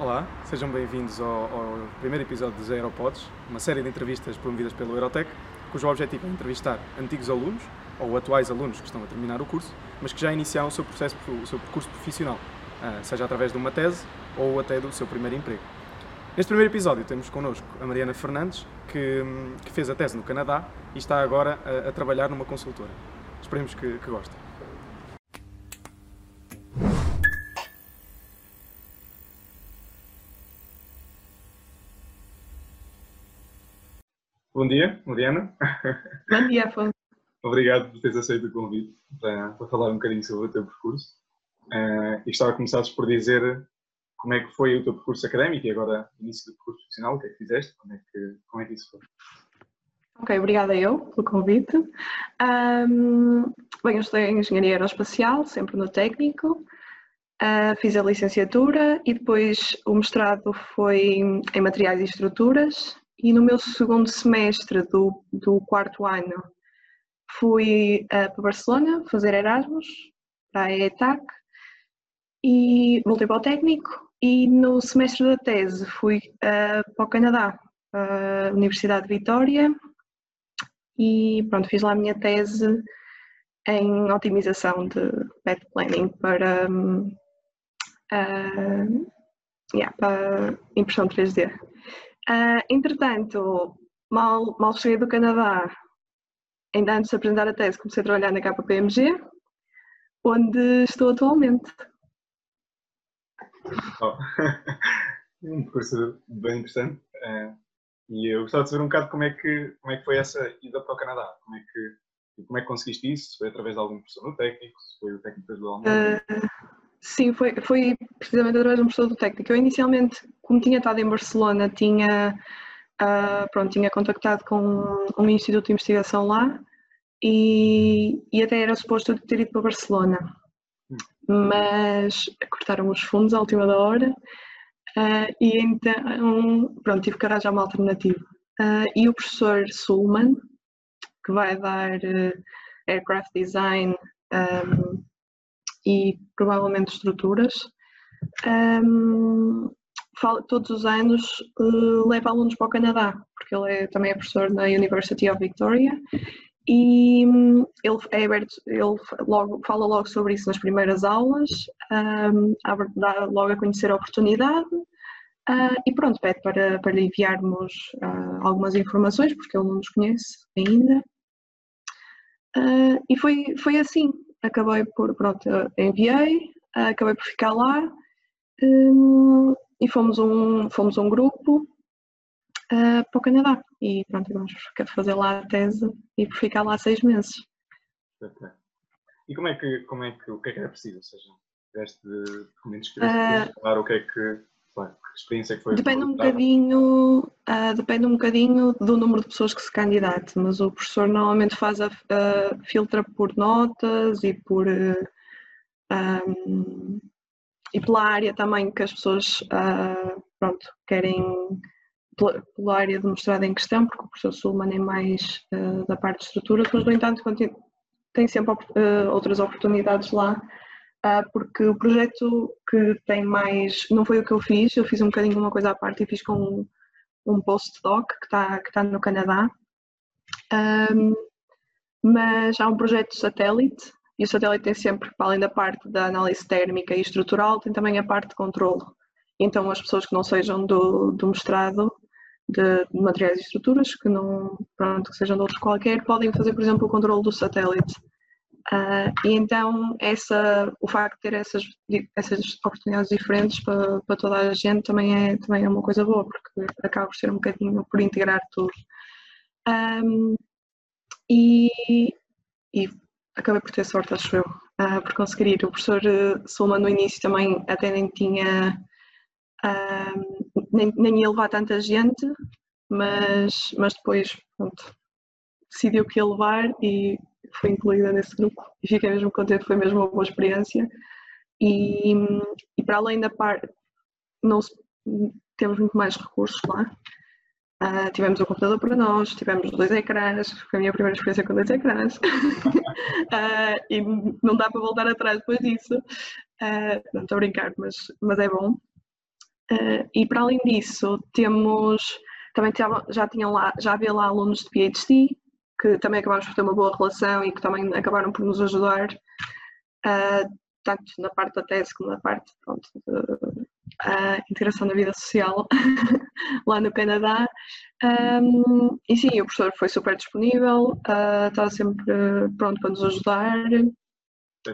Olá, sejam bem-vindos ao, ao, primeiro episódio dos Aeropods, uma série de entrevistas promovidas pelo Aerotech, cujo objetivo é entrevistar antigos alunos ou atuais alunos que estão a terminar o curso, mas que já iniciaram o seu, processo, o seu percurso profissional, ah, seja através de uma tese ou até do seu primeiro emprego. Neste primeiro episódio temos connosco a Mariana Fernandes, que, que fez a tese no Canadá e está agora a, a trabalhar numa consultora. Esperemos que, que gostem. Bom dia, Mariana. Bom dia, Afonso. Obrigado por teres aceito o convite para, para, falar um bocadinho sobre o teu percurso. Uh, e estava a começar por dizer como é que foi o teu percurso académico e agora início do percurso profissional, o que é que fizeste, como é que, como é que isso foi? Ok, obrigada eu pelo convite. Um, bem, eu estudei Engenharia Aeroespacial, sempre no técnico. Uh, fiz a licenciatura e depois o mestrado foi em Materiais e Estruturas e no meu segundo semestre do, do quarto ano fui uh, para Barcelona fazer Erasmus, para a ETAC, e voltei para o técnico e no semestre da tese fui uh, para o Canadá, a Universidade de Vitória, e pronto, fiz lá a minha tese em otimização de path planning para, uh, yeah, para impressão 3D. Uh, entretanto, mal, mal cheguei do Canadá, ainda antes de apresentar a tese, comecei a trabalhar na KPMG, onde estou atualmente. Oh. um percurso bem interessante. Uh, e eu gostava de saber um bocado como é, que, como é que foi essa ida para o Canadá. Como é que, como é que conseguiste isso? Foi através de algum professor no técnico? Foi o técnico que ajudou uh, Sim, foi, foi precisamente através de um professor do técnico. Eu inicialmente, como tinha estado em Barcelona, tinha, uh, pronto, tinha contactado com um instituto de investigação lá e, e até era suposto ter ido para Barcelona. Mas cortaram os fundos à última da hora uh, e então pronto, tive que arranjar uma alternativa. Uh, e o professor Sulman, que vai dar Aircraft Design um, e provavelmente estruturas. Um, todos os anos uh, leva alunos para o Canadá, porque ele é, também é professor na University of Victoria e um, ele é aberto, ele logo, fala logo sobre isso nas primeiras aulas, um, dá logo a conhecer a oportunidade uh, e pronto, pede para, para lhe enviarmos uh, algumas informações, porque ele não nos conhece ainda. Uh, e foi, foi assim, acabei por, pronto, enviei, acabei por ficar lá um, e fomos um, fomos um grupo uh, para o Canadá e pronto, vamos fazer lá a tese e por ficar lá seis meses. Okay. E como é que, como é que, o que é que era preciso? Ou seja, tiveste documentos que uh, falar o que é que que experiência que foi? Depende um bocadinho, uh, depende um bocadinho do número de pessoas que se candidatem, mas o professor normalmente faz a, uh, filtra por notas e por uh, ah, um, e pela área também que as pessoas pronto, querem pela, área demonstrada em questão, porque o professor Sulman é mais da parte de estrutura, mas no entanto tem sempre outras oportunidades lá porque o projeto que tem mais. Não foi o que eu fiz, eu fiz um bocadinho uma coisa à parte e fiz com um, um postdoc que está que tá no Canadá. Um, mas há um projeto satélite e o satélite tem sempre, para além da parte da análise térmica e estrutural, tem também a parte de controle. Então as pessoas que não sejam do, do mestrado de, de materiais e estruturas, que não pronto, que sejam de outros qualquer, podem fazer, por exemplo, o controle do satélite. Uh, e então essa, o facto de ter essas, essas oportunidades diferentes para, para toda a gente também é, também é uma coisa boa, porque acaba por ser um bocadinho por integrar tudo. Um, e, e acabei por ter sorte, acho eu, uh, por conseguir ir. O professor eh, Soma no início também até nem tinha, uh, nem, nem ia levar tanta gente, mas, mas depois pronto, decidiu que ia levar e fui incluída nesse grupo e fiquei mesmo contente, foi mesmo uma boa experiência. E, e para além da parte, não temos muito mais recursos lá. Uh, tivemos o um computador para nós, tivemos dois ecrãs, foi a minha primeira experiência com dois ecrãs uh, e não dá para voltar atrás depois disso. Uh, não estou a brincar, mas, mas é bom. E para além disso, temos também já tinham lá, já havia lá alunos de PhD que também acabámos por ter uma boa relação e que também acabaram por nos ajudar, uh, tanto na parte da tese como na parte pronto, de uh, integração na vida social lá no Canadá. Um, e sim, o professor foi super disponível, uh, estava sempre pronto para nos ajudar,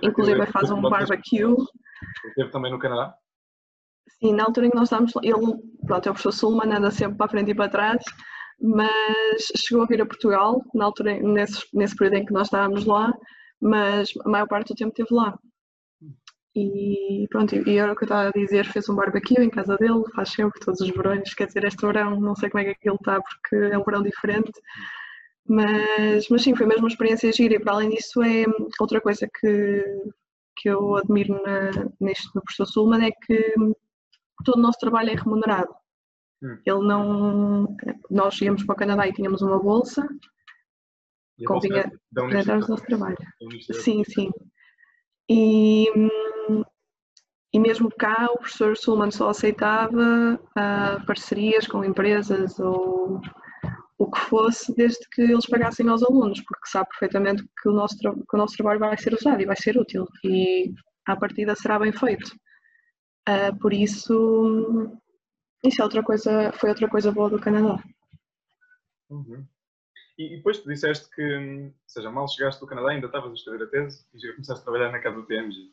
inclusive faz um barbecue. Esteve também no Canadá? Sim, na altura em que nós estávamos, ele, pronto, é o professor Sulman, anda sempre para a frente e para trás, mas chegou a vir a Portugal, na altura, nesse, nesse período em que nós estávamos lá, mas a maior parte do tempo esteve lá. E pronto, e era o que eu estava a dizer, fez um barbecue em casa dele, faz sempre todos os verões, quer dizer, este verão não sei como é que aquilo está porque é um verão diferente, mas, mas sim, foi mesmo uma experiência gira e para além disso é outra coisa que, que eu admiro na, neste, no professor Sulman é que todo o nosso trabalho é remunerado. Hum. Ele não. Nós íamos para o Canadá e tínhamos uma bolsa. E convinha apresentar o nosso trabalho. Sim, sim. E, e mesmo cá o professor Sulman só aceitava uh, parcerias com empresas ou o que fosse, desde que eles pagassem aos alunos, porque sabe perfeitamente que o nosso, que o nosso trabalho vai ser usado e vai ser útil e à partida será bem feito. Uh, por isso, isso é outra coisa, foi outra coisa boa do Canadá. Uhum. E, e, depois tu disseste que, ou seja, mal chegaste do Canadá, ainda estavas a escrever a tese e já começaste a trabalhar na casa do TMG.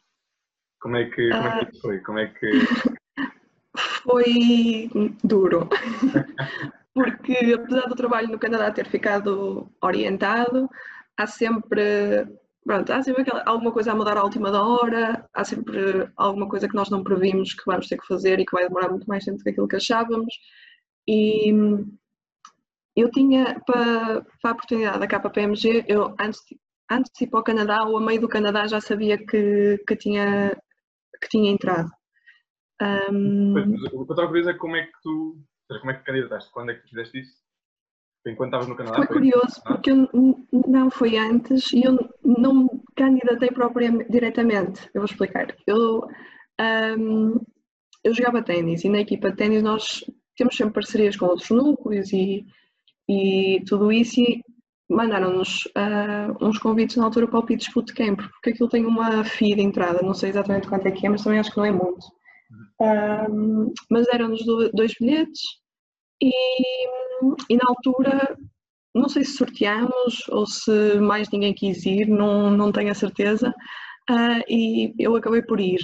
Como é que, como é que foi? Como é que... foi duro. Porque apesar do trabalho no Canadá ter ficado orientado, há sempre pronto, há sempre aquela, alguma coisa a mudar à última da hora, há sempre alguma coisa que nós não previmos que vamos ter que fazer e que vai demorar muito mais tempo do que aquilo que achávamos. E eu tinha, para, para a oportunidade da KPMG, eu antes, antes de ir para o Canadá, ou a meio do Canadá, já sabia que, que, tinha, que tinha entrado. Um, o que eu estava a é como é que tu, como é que candidataste? Quando é que fizeste isso? Enquanto estavas no Canadá? Foi, foi curioso, porque eu não foi antes e eu não me candidatei propriamente diretamente. Eu vou explicar. Eu, um, eu jogava ténis e na equipa de ténis nós temos sempre parcerias com outros núcleos e, e tudo isso e mandaram-nos uh, uns convites na altura para o Pitch Bootcamp, porque aquilo tem uma FII de entrada, não sei exatamente quanto é que é, mas também acho que não é muito. Um, mas deram-nos dois bilhetes e, e na altura não sei se sorteamos ou se mais ninguém quis ir, não, não tenho a certeza, uh, e eu acabei por ir.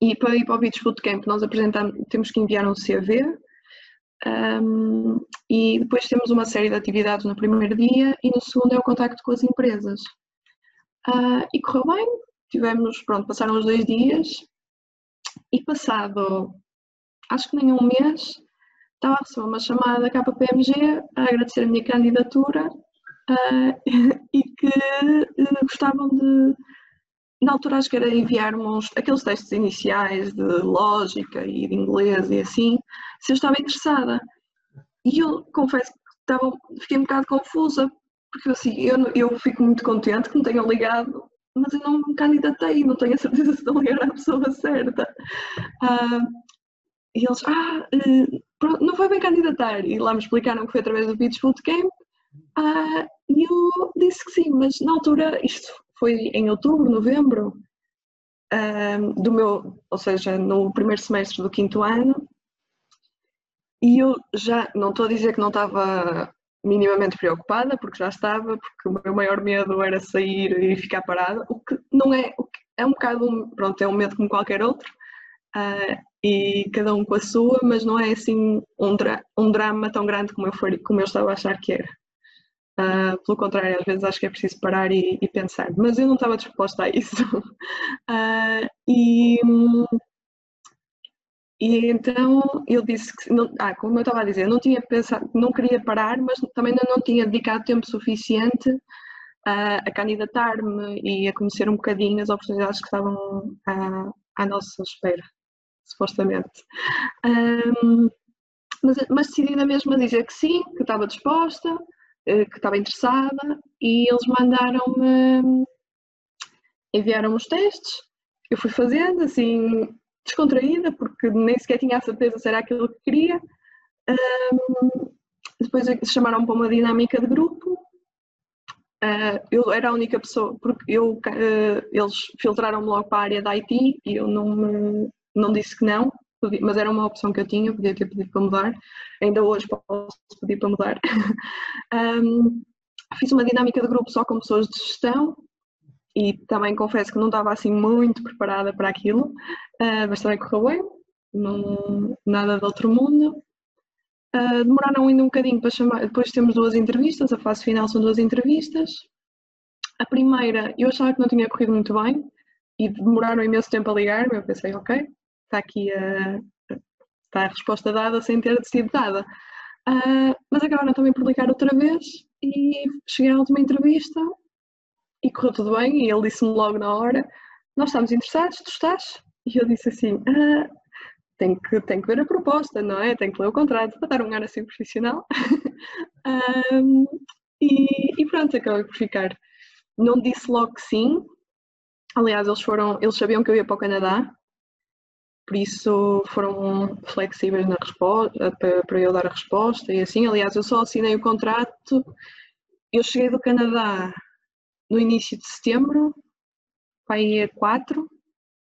E para ir para o Beach Bootcamp nós apresentamos, temos que enviar um CV um, e depois temos uma série de atividades no primeiro dia e no segundo é o contacto com as empresas. Uh, e correu bem, tivemos, pronto, passaram os dois dias e passado acho que nem um mês estava a receber uma chamada da KPMG a agradecer a minha candidatura uh, e que uh, gostavam de, na altura acho que era enviarmos aqueles testes iniciais de lógica e de inglês e assim, se eu estava interessada. E eu confesso que estava, fiquei um bocado confusa, porque assim, eu, eu fico muito contente que me tenham ligado, mas eu não me candidatei, não tenho a certeza se estão ligar à pessoa certa. Uh, e eles, ah, pronto, não foi bem candidatar. E lá me explicaram que foi através do Beach Bootcamp. Ah, e eu disse que sim, mas na altura, isto foi em outubro, novembro, ah, do meu, ou seja, no primeiro semestre do quinto ano. E eu já, não estou a dizer que não estava minimamente preocupada, porque já estava, porque o meu maior medo era sair e ficar parada, o que não é, é um bocado, pronto, é um medo como qualquer outro, uh, e cada um com a sua, mas não é assim um, dra um drama tão grande como eu, faria, como eu estava a achar que era. Uh, pelo contrário, às vezes acho que é preciso parar e, e pensar, mas eu não estava disposta a isso. Uh, e, e então eu disse que, não, ah, como eu estava a dizer, não tinha pensado, não queria parar, mas também ainda não tinha dedicado tempo suficiente uh, a candidatar-me e a conhecer um bocadinho as oportunidades que estavam à nossa espera supostamente. Um, mas, mas decidi na mesma dizer que sim, que estava disposta, eh, que estava interessada e eles mandaram-me, enviaram os testes, eu fui fazendo assim, descontraída, porque nem sequer tinha a certeza se era aquilo que queria. Um, depois chamaram para uma dinâmica de grupo. Uh, eu era a única pessoa, porque eu, uh, eles filtraram-me logo para a área da IT e eu não, me, não disse que não, mas era uma opção que eu tinha, podia ter pedido para mudar. Ainda hoje posso pedir para mudar. um, fiz uma dinâmica de grupo só com pessoas de gestão e também confesso que não estava assim muito preparada para aquilo, uh, mas também correu bem, não, nada de outro mundo. Uh, demoraram ainda um bocadinho para chamar, depois temos duas entrevistas, a fase final são duas entrevistas. A primeira eu achava que não tinha corrido muito bem e demoraram imenso tempo a ligar-me, eu pensei, ok, está aqui a, está a resposta dada sem ter sido dada. Uh, mas acabaram também por ligar outra vez e cheguei à última entrevista e correu tudo bem e ele disse-me logo na hora, nós estamos interessados, tu estás? E eu disse assim, ah, que, tem que ver a proposta, não é? Tem que ler o contrato para dar um ar assim profissional. um, e, e, pronto, acabei por ficar. Não disse logo que sim. Aliás, eles foram, eles sabiam que eu ia para o Canadá, por isso foram flexíveis na resposta, para, eu dar a resposta e assim. Aliás, eu só assinei o contrato. Eu cheguei do Canadá no início de setembro, para aí a 4.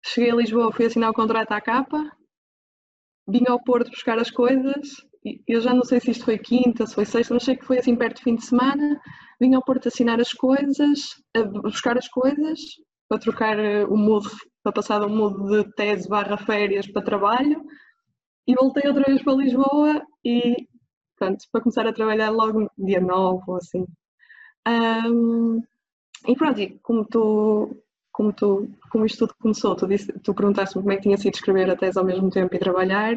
Cheguei a Lisboa, fui assinar o contrato à capa, vim ao Porto buscar as coisas. Eu já não sei se isto foi quinta, se foi sexta, mas sei que foi assim perto do fim de semana. Vim ao Porto assinar as coisas, buscar as coisas, para trocar eh, o mood, para passar do mood de tese barra férias para trabalho. E voltei outra vez para Lisboa e, pronto, para começar a trabalhar logo dia 9 ou assim. Um, e pronto, e como tu, como tu, como isto tudo começou, tu, disse, tu perguntaste-me como é que tinha sido escrever a tese ao mesmo tempo e trabalhar.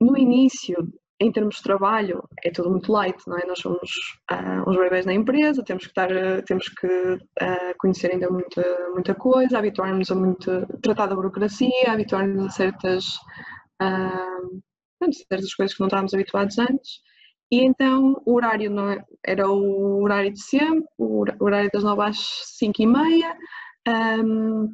No início, em termos de trabalho, é tudo muito light, não é? Nós somos uh, uns bebês na empresa, temos que estar, uh, temos que uh, conhecer ainda muita, muita coisa, habituar-nos a muito, tratar da burocracia, habituar-nos a certas, uh, certas coisas que não estávamos habituados antes. E então o horário não é, era o horário de sempre, o horário das 9 às 5 e meia. Um,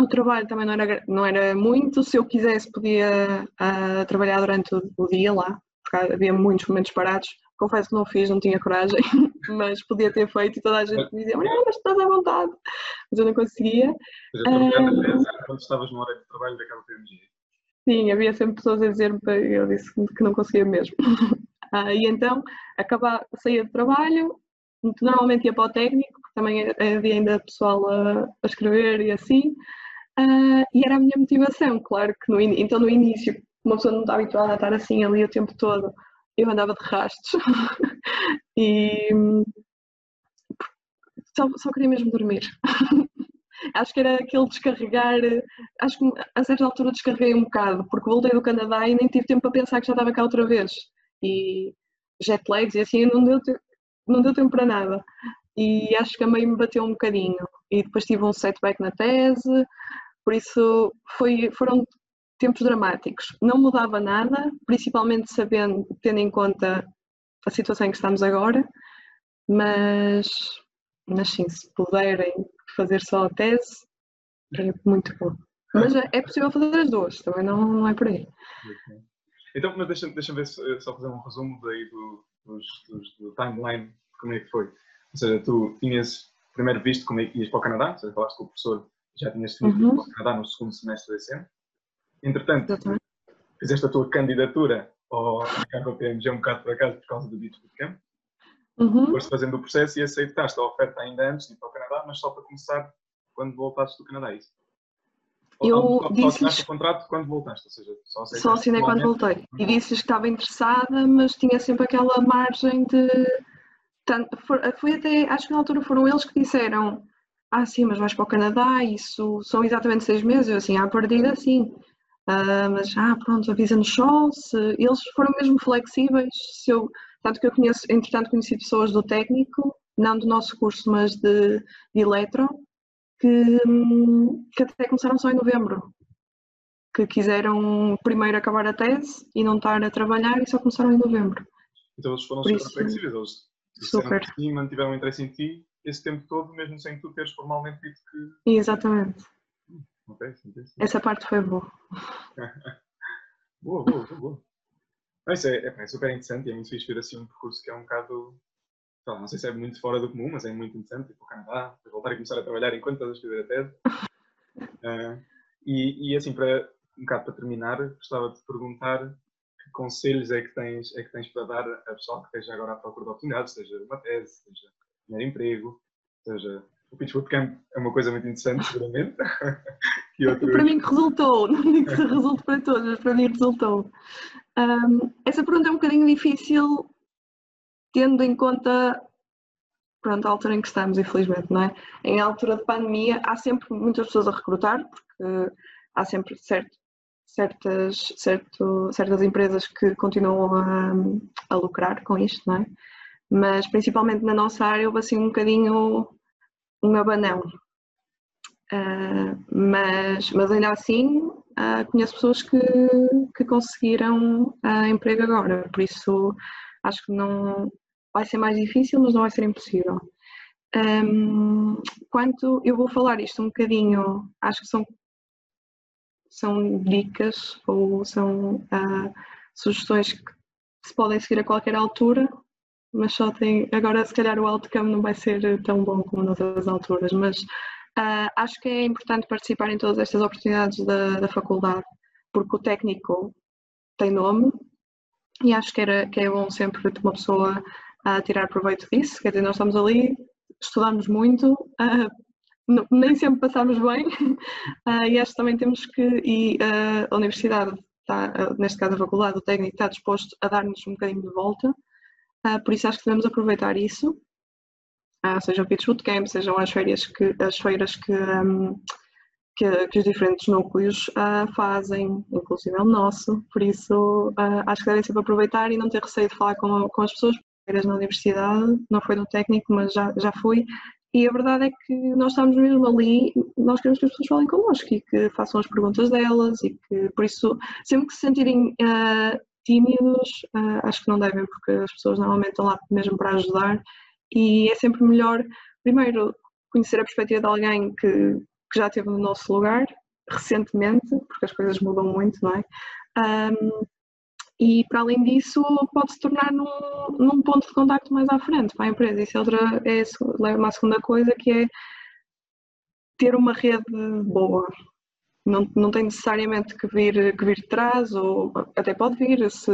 o trabalho também não era, não era muito, se eu quisesse podia uh, trabalhar durante o, o, dia lá, porque havia muitos momentos parados. Confesso que não fiz, não tinha coragem, mas podia ter feito e toda a gente me dizia, não, mas estás à vontade. Mas eu não conseguia. Mas a quando estavas no horário de trabalho daquela PMG? Sim, havia sempre pessoas a dizer-me, eu disse que não conseguia mesmo. Ah, e então acabava, saía do trabalho, normalmente ia para o técnico, porque também havia ainda pessoal a, a escrever e assim, uh, e era a minha motivação, claro que no, então no início, uma pessoa não está habituada a estar assim ali o tempo todo, eu andava de rastos e só, só queria mesmo dormir. acho que era aquele descarregar, acho que a certa altura descarreguei um bocado, porque voltei do Canadá e nem tive tempo para pensar que já estava cá outra vez e jet lags e assim não deu, não deu tempo para nada. E acho que a meio me bateu um bocadinho. E depois tive um setback na tese, por isso foi, foram tempos dramáticos. Não mudava nada, principalmente sabendo, tendo em conta a situação em que estamos agora, mas, mas sim, se puderem fazer só a tese, é muito bom. Mas é, é possível fazer as duas, também não, não é por aí. Então, mas deixa-me deixa ver eh, só fazer um resumo daí do, dos, dos, do timeline como é que foi. Ou seja, tu tinhas primeiro visto como é que ias para o Canadá, ou seja, falaste com o professor, já tinhas definido uhum. para o Canadá no segundo semestre desse ano. Entretanto, Exatamente. fizeste a tua candidatura ao Chicago PMG um bocado por acaso por causa do Beach Bootcamp. Uhum. Foste fazendo o processo e aceitaste a oferta ainda antes de ir para o Canadá, mas só para começar quando voltasses do Canadá, é isso? Eu disse o contrato quando voltaste, ou seja, só, só assinei quando voltei. E disse que estava interessada, mas tinha sempre aquela margem de. Foi até, acho que na altura foram eles que disseram: Ah, sim, mas vais para o Canadá, isso são exatamente seis meses. Eu assim, à partida, sim. Uh, mas, ah, pronto, avisa-nos só. Se... Eles foram mesmo flexíveis. Se eu, tanto que eu conheço, entretanto, conheci pessoas do técnico, não do nosso curso, mas de, de eletro, que, que até começaram só em novembro, que quiseram primeiro acabar a tese e não estar a trabalhar e só começaram em novembro. Então eles foram super isso, flexíveis, eles super. e mantiveram interesse em ti esse tempo todo, mesmo sem tu teres formalmente dito que. Exatamente. Sim, sim. Essa parte foi boa. boa, boa, boa, boa. Isso é, é, é, super interessante e é muito fixe ver assim um percurso que é um bocado. Não, não sei se é muito fora do comum, mas é muito interessante. Tipo, o Canadá, voltar a começar a trabalhar enquanto estás a escrever a TED. Uh, e, e assim, para, um bocado para terminar, gostava de te perguntar que conselhos é que tens, é que tens para dar a pessoa que esteja agora à procura de oportunidades, seja uma tese, seja primeiro emprego, seja o Pitch Bootcamp é uma coisa muito interessante, seguramente. Para mim que resultou, não digo que resulte para todos, mas para mim resultou. Um, essa pergunta é um bocadinho difícil, tendo em conta pronto, a altura em que estamos, infelizmente, não é? Em altura de pandemia, há sempre muitas pessoas a recrutar, porque há sempre certo, certas, certo, certas empresas que continuam a, a lucrar com isto, não é? Mas principalmente na nossa área houve assim um bocadinho um abanão. Uh, mas, mas ainda assim uh, conheço pessoas que, que conseguiram uh, emprego agora, por isso acho que não vai ser mais difícil, mas não vai ser impossível. Um, quanto eu vou falar isto um bocadinho, acho que são, são dicas ou são sugestões que se podem seguir a qualquer altura, mas só tem. Agora, se calhar, o outcome não vai ser tão bom como nas outras alturas, mas uh, acho que é importante participar em todas estas oportunidades da, da faculdade, porque o técnico tem nome e acho que, era, que é bom sempre uma pessoa a uh, tirar proveito disso. Quer dizer, nós estamos ali, estudamos muito. Uh, nem sempre passamos bem e acho que também temos que e a universidade está, neste caso a faculdade, o técnico está disposto a dar-nos um bocadinho de volta Uh, por isso acho que devemos aproveitar isso, uh, seja o Pitch Bootcamp, sejam as feiras que, as feiras que, um, que, que, os diferentes núcleos uh, fazem, inclusive o nosso, por isso acho que devem sempre aproveitar e não ter receio de falar com, com as pessoas, feiras na universidade, não foi no técnico, mas já, já fui, e a verdade é que nós estamos mesmo ali, nós queremos que as pessoas falem connosco e que façam as perguntas delas e que, por isso, sempre que se sentirem uh, tímidos, uh, acho que não devem, porque as pessoas normalmente estão lá mesmo para ajudar e é sempre melhor, primeiro, conhecer a perspectiva de alguém que, que já esteve no nosso lugar recentemente, porque as coisas mudam muito, não é? Um, e para além disso, pode se tornar num, num, ponto de contacto mais à frente para a empresa. Isso é outra, é, à segunda coisa que é ter uma rede boa, não, não tem necessariamente que vir, que vir de trás, ou até pode vir se,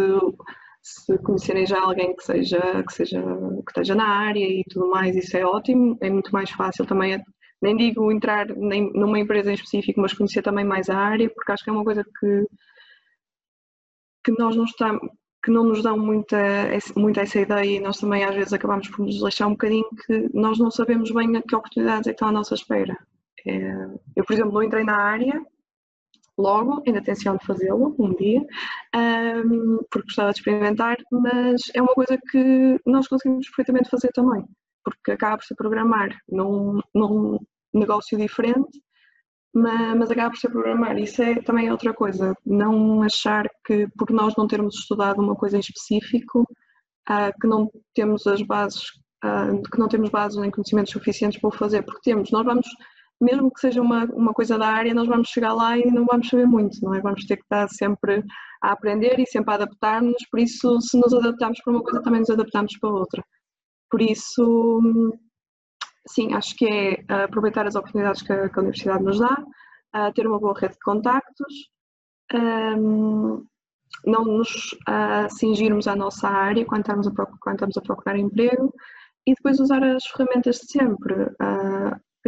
se conhecerem já alguém que seja, que seja que esteja na área e tudo mais, isso é ótimo, é muito mais fácil também, nem digo entrar nem, numa empresa em específico, mas conhecer também mais a área, porque acho que é uma coisa que, que nós não estamos que não nos dão muita, muita essa ideia e nós também às vezes acabamos por nos deixar um bocadinho que nós não sabemos bem a que oportunidades é que estão à nossa espera. É, eu, por exemplo, não entrei na área logo, ainda tenciono fazê-lo um dia, um, porque gostava de experimentar, mas é uma coisa que nós conseguimos perfeitamente fazer também, porque acaba por ser programar num, num negócio diferente, mas, mas acaba por ser programar. Isso é também outra coisa, não achar que por nós não termos estudado uma coisa em específico, uh, que não temos as bases, uh, que não temos bases nem conhecimentos suficientes para o fazer, porque temos, nós vamos mesmo que seja uma, uma coisa da área, nós vamos chegar lá e não vamos saber muito, não é? Vamos ter que estar sempre a aprender e sempre a adaptar-nos, por isso, se nos adaptarmos para uma coisa, também nos adaptamos para outra. Por isso, sim, acho que é aproveitar as oportunidades que a, que a universidade nos dá, ter uma boa rede de contactos, um, não nos uh, cingirmos à nossa área quando estamos, a, quando estamos a procurar emprego e depois usar as ferramentas de sempre.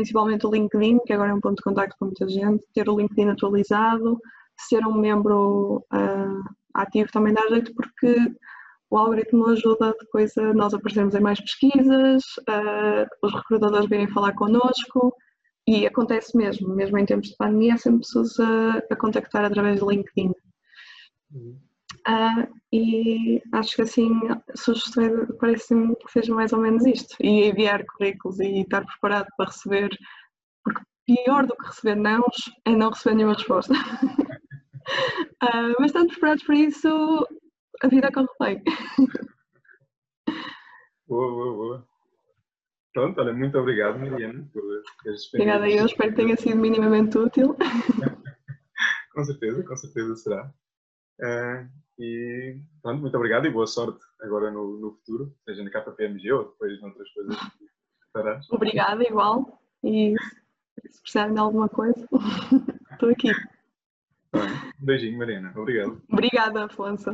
Principalmente o LinkedIn, que agora é um ponto de contacto com muita gente, ter o LinkedIn atualizado, ser um membro uh, ativo também dá jeito porque o algoritmo ajuda depois a nós aparecermos em mais pesquisas, uh, os recrutadores virem falar connosco e acontece mesmo, mesmo em tempos de pandemia, há sempre pessoas a, a contactar através do LinkedIn. Uhum. Uh, e acho que assim, sugestões parece-me que seja mais ou menos isto. E enviar currículos e estar preparado para receber, porque pior do que receber nãos é não receber nenhuma resposta. uh, mas estando preparados para isso, a vida corre bem. Boa, boa, boa. Pronto, olha, muito obrigado, Mariana, por teres Obrigada eu, espero que tenha sido minimamente útil. com certeza, com certeza será. Uh, e pronto, muito obrigado e boa sorte agora no, no futuro, seja na KPMG ou depois noutras coisas que farás. Obrigada, igual. E se precisarem de alguma coisa, estou aqui. Um beijinho, Mariana. Obrigado. Obrigada, Afonso.